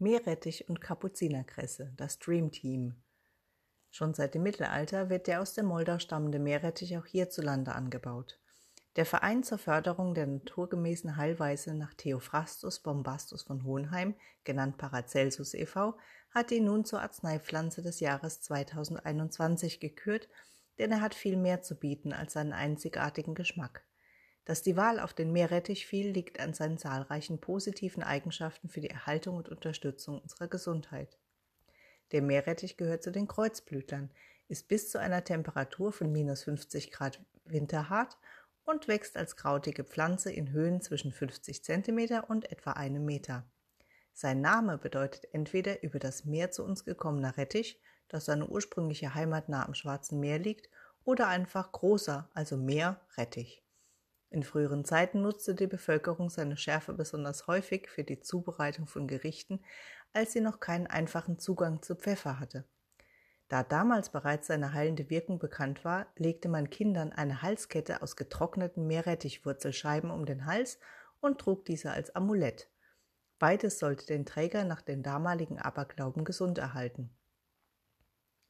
Meerrettich und Kapuzinerkresse, das Dream Team. Schon seit dem Mittelalter wird der aus der Moldau stammende Meerrettich auch hierzulande angebaut. Der Verein zur Förderung der naturgemäßen Heilweise nach Theophrastus Bombastus von Hohenheim, genannt Paracelsus e.V., hat ihn nun zur Arzneipflanze des Jahres 2021 gekürt, denn er hat viel mehr zu bieten als seinen einzigartigen Geschmack. Dass die Wahl auf den Meerrettich fiel, liegt an seinen zahlreichen positiven Eigenschaften für die Erhaltung und Unterstützung unserer Gesundheit. Der Meerrettich gehört zu den Kreuzblütlern, ist bis zu einer Temperatur von minus 50 Grad winterhart und wächst als krautige Pflanze in Höhen zwischen 50 cm und etwa einem Meter. Sein Name bedeutet entweder über das Meer zu uns gekommener Rettich, das seine ursprüngliche Heimat nah am Schwarzen Meer liegt, oder einfach großer, also Meerrettich. In früheren Zeiten nutzte die Bevölkerung seine Schärfe besonders häufig für die Zubereitung von Gerichten, als sie noch keinen einfachen Zugang zu Pfeffer hatte. Da damals bereits seine heilende Wirkung bekannt war, legte man Kindern eine Halskette aus getrockneten Meerrettichwurzelscheiben um den Hals und trug diese als Amulett. Beides sollte den Träger nach dem damaligen Aberglauben gesund erhalten.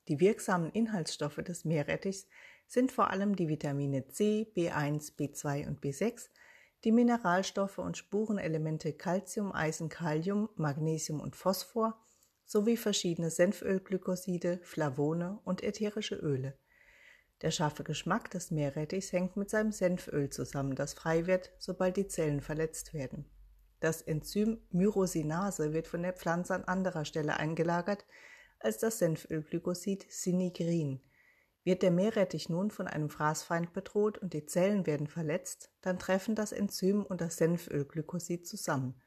Die wirksamen Inhaltsstoffe des Meerrettichs sind vor allem die Vitamine C, B1, B2 und B6, die Mineralstoffe und Spurenelemente Calcium, Eisen, Kalium, Magnesium und Phosphor sowie verschiedene Senfölglykoside, Flavone und ätherische Öle. Der scharfe Geschmack des Meerrettichs hängt mit seinem Senföl zusammen, das frei wird, sobald die Zellen verletzt werden. Das Enzym Myrosinase wird von der Pflanze an anderer Stelle eingelagert als das Senfölglykosid Sinigrin. Wird der Meerrettich nun von einem Fraßfeind bedroht und die Zellen werden verletzt, dann treffen das Enzym und das Senfölglykosid zusammen.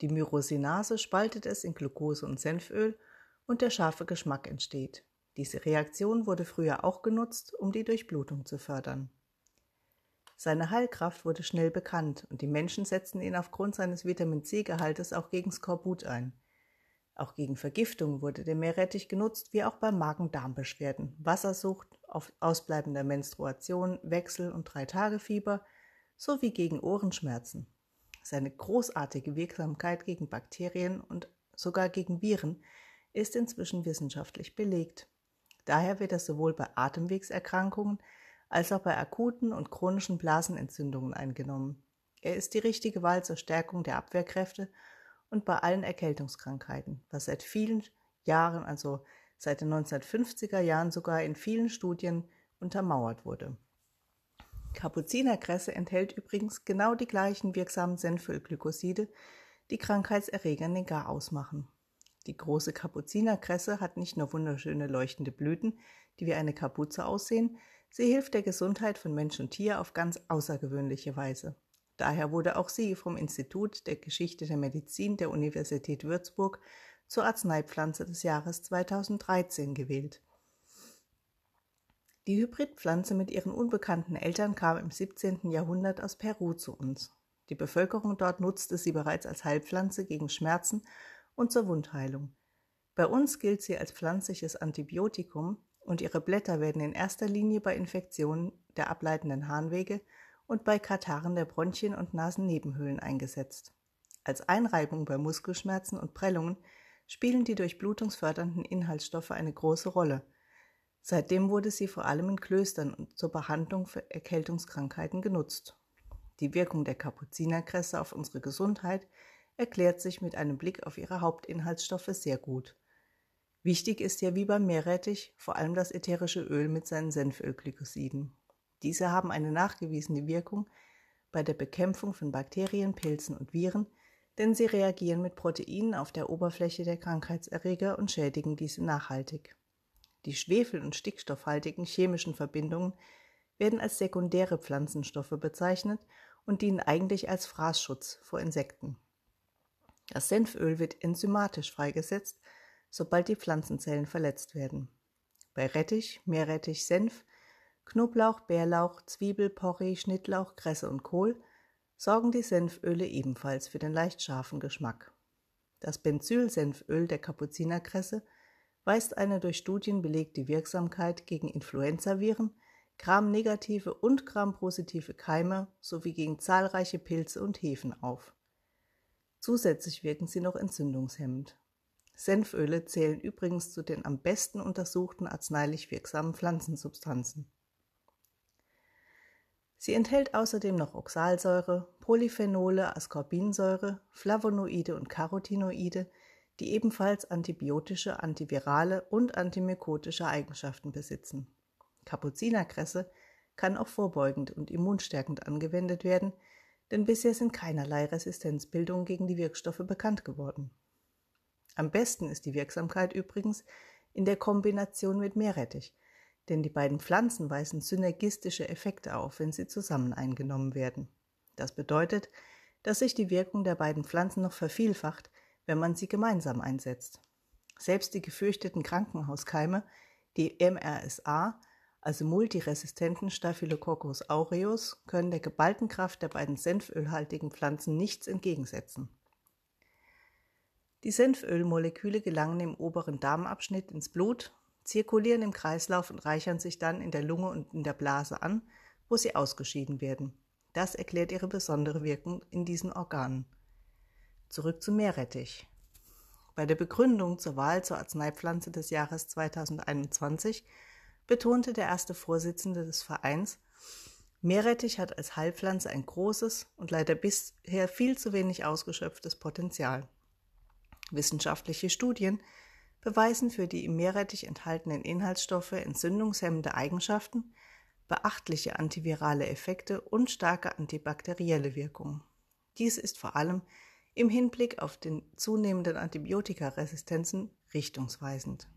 Die Myrosinase spaltet es in Glucose und Senföl und der scharfe Geschmack entsteht. Diese Reaktion wurde früher auch genutzt, um die Durchblutung zu fördern. Seine Heilkraft wurde schnell bekannt und die Menschen setzten ihn aufgrund seines Vitamin C-Gehaltes auch gegen Skorbut ein. Auch gegen Vergiftung wurde der Meerrettich genutzt, wie auch bei Magen-Darm-Beschwerden, Wassersucht, ausbleibender Menstruation, Wechsel- und Drei-Tage-Fieber sowie gegen Ohrenschmerzen. Seine großartige Wirksamkeit gegen Bakterien und sogar gegen Viren ist inzwischen wissenschaftlich belegt. Daher wird er sowohl bei Atemwegserkrankungen als auch bei akuten und chronischen Blasenentzündungen eingenommen. Er ist die richtige Wahl zur Stärkung der Abwehrkräfte und bei allen Erkältungskrankheiten, was seit vielen Jahren, also seit den 1950er Jahren sogar in vielen Studien untermauert wurde. Kapuzinerkresse enthält übrigens genau die gleichen wirksamen Senfölglykoside, die Krankheitserreger den Gar ausmachen. Die große Kapuzinerkresse hat nicht nur wunderschöne leuchtende Blüten, die wie eine Kapuze aussehen, sie hilft der Gesundheit von Mensch und Tier auf ganz außergewöhnliche Weise. Daher wurde auch sie vom Institut der Geschichte der Medizin der Universität Würzburg zur Arzneipflanze des Jahres 2013 gewählt. Die Hybridpflanze mit ihren unbekannten Eltern kam im 17. Jahrhundert aus Peru zu uns. Die Bevölkerung dort nutzte sie bereits als Heilpflanze gegen Schmerzen und zur Wundheilung. Bei uns gilt sie als pflanzliches Antibiotikum und ihre Blätter werden in erster Linie bei Infektionen der ableitenden Harnwege und bei Katarren der Bronchien und Nasennebenhöhlen eingesetzt. Als Einreibung bei Muskelschmerzen und Prellungen spielen die durchblutungsfördernden Inhaltsstoffe eine große Rolle. Seitdem wurde sie vor allem in Klöstern und zur Behandlung für Erkältungskrankheiten genutzt. Die Wirkung der Kapuzinerkresse auf unsere Gesundheit erklärt sich mit einem Blick auf ihre Hauptinhaltsstoffe sehr gut. Wichtig ist hier wie beim Meerrettich vor allem das ätherische Öl mit seinen Senfölglykosiden. Diese haben eine nachgewiesene Wirkung bei der Bekämpfung von Bakterien, Pilzen und Viren, denn sie reagieren mit Proteinen auf der Oberfläche der Krankheitserreger und schädigen diese nachhaltig. Die schwefel- und stickstoffhaltigen chemischen Verbindungen werden als sekundäre Pflanzenstoffe bezeichnet und dienen eigentlich als Fraßschutz vor Insekten. Das Senföl wird enzymatisch freigesetzt, sobald die Pflanzenzellen verletzt werden. Bei Rettich, Meerrettich, Senf Knoblauch, Bärlauch, Zwiebel, Porree, Schnittlauch, Kresse und Kohl sorgen die Senföle ebenfalls für den leicht scharfen Geschmack. Das Benzylsenföl der Kapuzinerkresse weist eine durch Studien belegte Wirksamkeit gegen Influenzaviren, Gram-negative und Gram-positive Keime sowie gegen zahlreiche Pilze und Hefen auf. Zusätzlich wirken sie noch entzündungshemmend. Senföle zählen übrigens zu den am besten untersuchten arzneilich wirksamen Pflanzensubstanzen. Sie enthält außerdem noch Oxalsäure, Polyphenole, Ascorbinsäure, Flavonoide und Carotinoide, die ebenfalls antibiotische, antivirale und antimykotische Eigenschaften besitzen. Kapuzinerkresse kann auch vorbeugend und immunstärkend angewendet werden, denn bisher sind keinerlei Resistenzbildungen gegen die Wirkstoffe bekannt geworden. Am besten ist die Wirksamkeit übrigens in der Kombination mit Meerrettich, denn die beiden Pflanzen weisen synergistische Effekte auf, wenn sie zusammen eingenommen werden. Das bedeutet, dass sich die Wirkung der beiden Pflanzen noch vervielfacht, wenn man sie gemeinsam einsetzt. Selbst die gefürchteten Krankenhauskeime, die MRSA, also multiresistenten Staphylococcus aureus, können der geballten Kraft der beiden senfölhaltigen Pflanzen nichts entgegensetzen. Die Senfölmoleküle gelangen im oberen Darmabschnitt ins Blut, zirkulieren im Kreislauf und reichern sich dann in der Lunge und in der Blase an, wo sie ausgeschieden werden. Das erklärt ihre besondere Wirkung in diesen Organen. Zurück zum Meerrettich. Bei der Begründung zur Wahl zur Arzneipflanze des Jahres 2021 betonte der erste Vorsitzende des Vereins, Meerrettich hat als Heilpflanze ein großes und leider bisher viel zu wenig ausgeschöpftes Potenzial. Wissenschaftliche Studien beweisen für die im Meerrettich enthaltenen Inhaltsstoffe entzündungshemmende Eigenschaften, beachtliche antivirale Effekte und starke antibakterielle Wirkung. Dies ist vor allem im Hinblick auf den zunehmenden Antibiotikaresistenzen richtungsweisend.